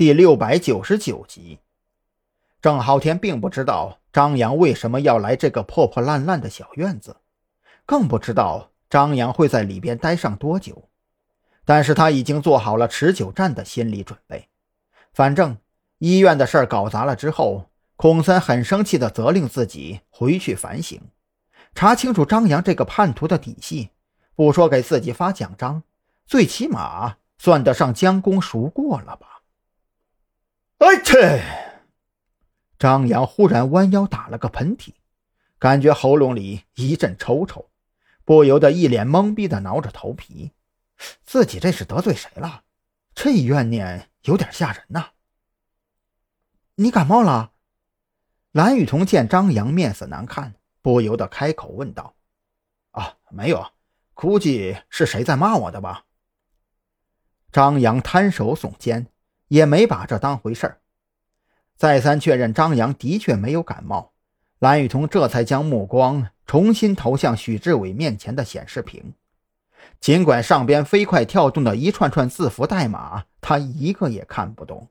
第六百九十九集。郑浩天并不知道张扬为什么要来这个破破烂烂的小院子，更不知道张扬会在里边待上多久。但是他已经做好了持久战的心理准备。反正医院的事儿搞砸了之后，孔森很生气地责令自己回去反省，查清楚张扬这个叛徒的底细。不说给自己发奖章，最起码算得上将功赎过了吧。哎切！张扬忽然弯腰打了个喷嚏，感觉喉咙里一阵抽抽，不由得一脸懵逼的挠着头皮。自己这是得罪谁了？这怨念有点吓人呐。你感冒了？蓝雨桐见张扬面色难看，不由得开口问道：“啊，没有，估计是谁在骂我的吧？”张扬摊手耸肩。也没把这当回事儿，再三确认张扬的确没有感冒，蓝雨桐这才将目光重新投向许志伟面前的显示屏。尽管上边飞快跳动的一串串字符代码，他一个也看不懂。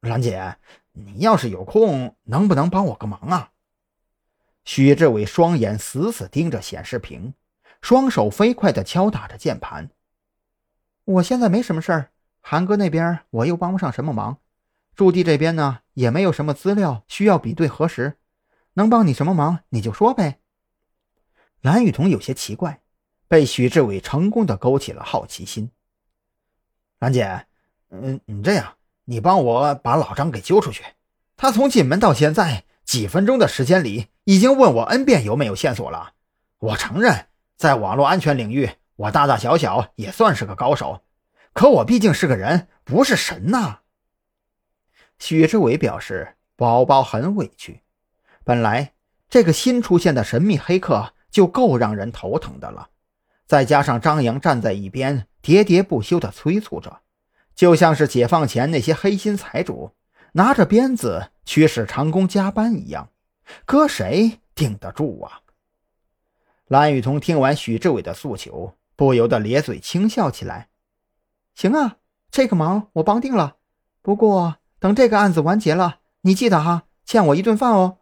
兰姐，你要是有空，能不能帮我个忙啊？许志伟双眼死死盯着显示屏，双手飞快地敲打着键盘。我现在没什么事儿。韩哥那边我又帮不上什么忙，驻地这边呢也没有什么资料需要比对核实，能帮你什么忙你就说呗。蓝雨桐有些奇怪，被许志伟成功的勾起了好奇心。兰姐，嗯，你这样，你帮我把老张给揪出去。他从进门到现在几分钟的时间里，已经问我 n 遍有没有线索了。我承认，在网络安全领域，我大大小小也算是个高手。可我毕竟是个人，不是神呐。许志伟表示，宝宝很委屈。本来这个新出现的神秘黑客就够让人头疼的了，再加上张扬站在一边喋喋不休的催促着，就像是解放前那些黑心财主拿着鞭子驱使长工加班一样，搁谁顶得住啊？蓝雨桐听完许志伟的诉求，不由得咧嘴轻笑起来。行啊，这个忙我帮定了。不过等这个案子完结了，你记得哈，欠我一顿饭哦。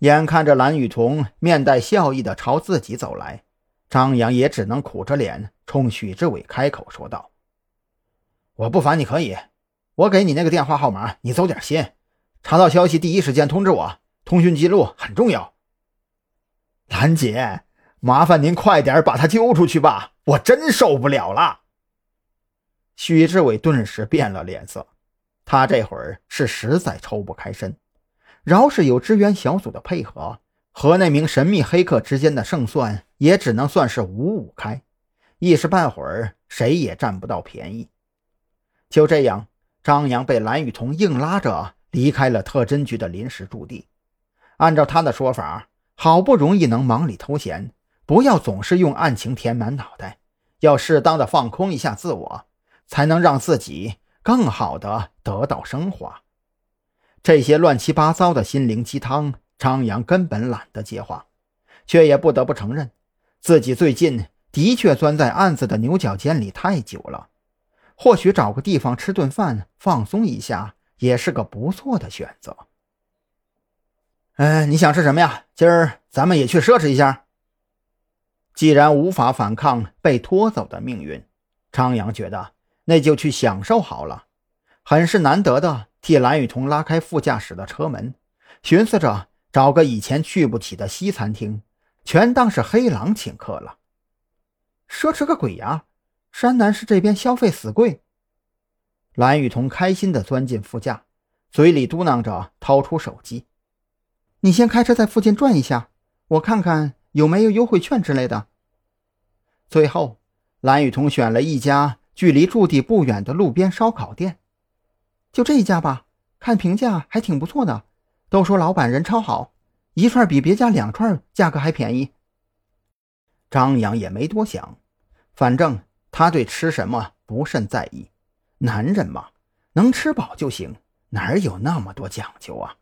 眼看着蓝雨桐面带笑意的朝自己走来，张扬也只能苦着脸冲许志伟开口说道：“我不烦你可以，我给你那个电话号码，你走点心，查到消息第一时间通知我，通讯记录很重要。”兰姐，麻烦您快点把他揪出去吧，我真受不了了。许志伟顿时变了脸色，他这会儿是实在抽不开身。饶是有支援小组的配合，和那名神秘黑客之间的胜算也只能算是五五开，一时半会儿谁也占不到便宜。就这样，张扬被蓝雨桐硬拉着离开了特侦局的临时驻地。按照他的说法，好不容易能忙里偷闲，不要总是用案情填满脑袋，要适当的放空一下自我。才能让自己更好的得到升华。这些乱七八糟的心灵鸡汤，张扬根本懒得接话，却也不得不承认，自己最近的确钻在案子的牛角尖里太久了。或许找个地方吃顿饭，放松一下，也是个不错的选择。嗯，你想吃什么呀？今儿咱们也去奢侈一下。既然无法反抗被拖走的命运，张扬觉得。那就去享受好了，很是难得的替蓝雨桐拉开副驾驶的车门，寻思着找个以前去不起的西餐厅，全当是黑狼请客了。奢侈个鬼呀！山南市这边消费死贵。蓝雨桐开心的钻进副驾，嘴里嘟囔着，掏出手机：“你先开车在附近转一下，我看看有没有优惠券之类的。”最后，蓝雨桐选了一家。距离驻地不远的路边烧烤店，就这一家吧，看评价还挺不错的，都说老板人超好，一串比别家两串价格还便宜。张扬也没多想，反正他对吃什么不甚在意，男人嘛，能吃饱就行，哪有那么多讲究啊？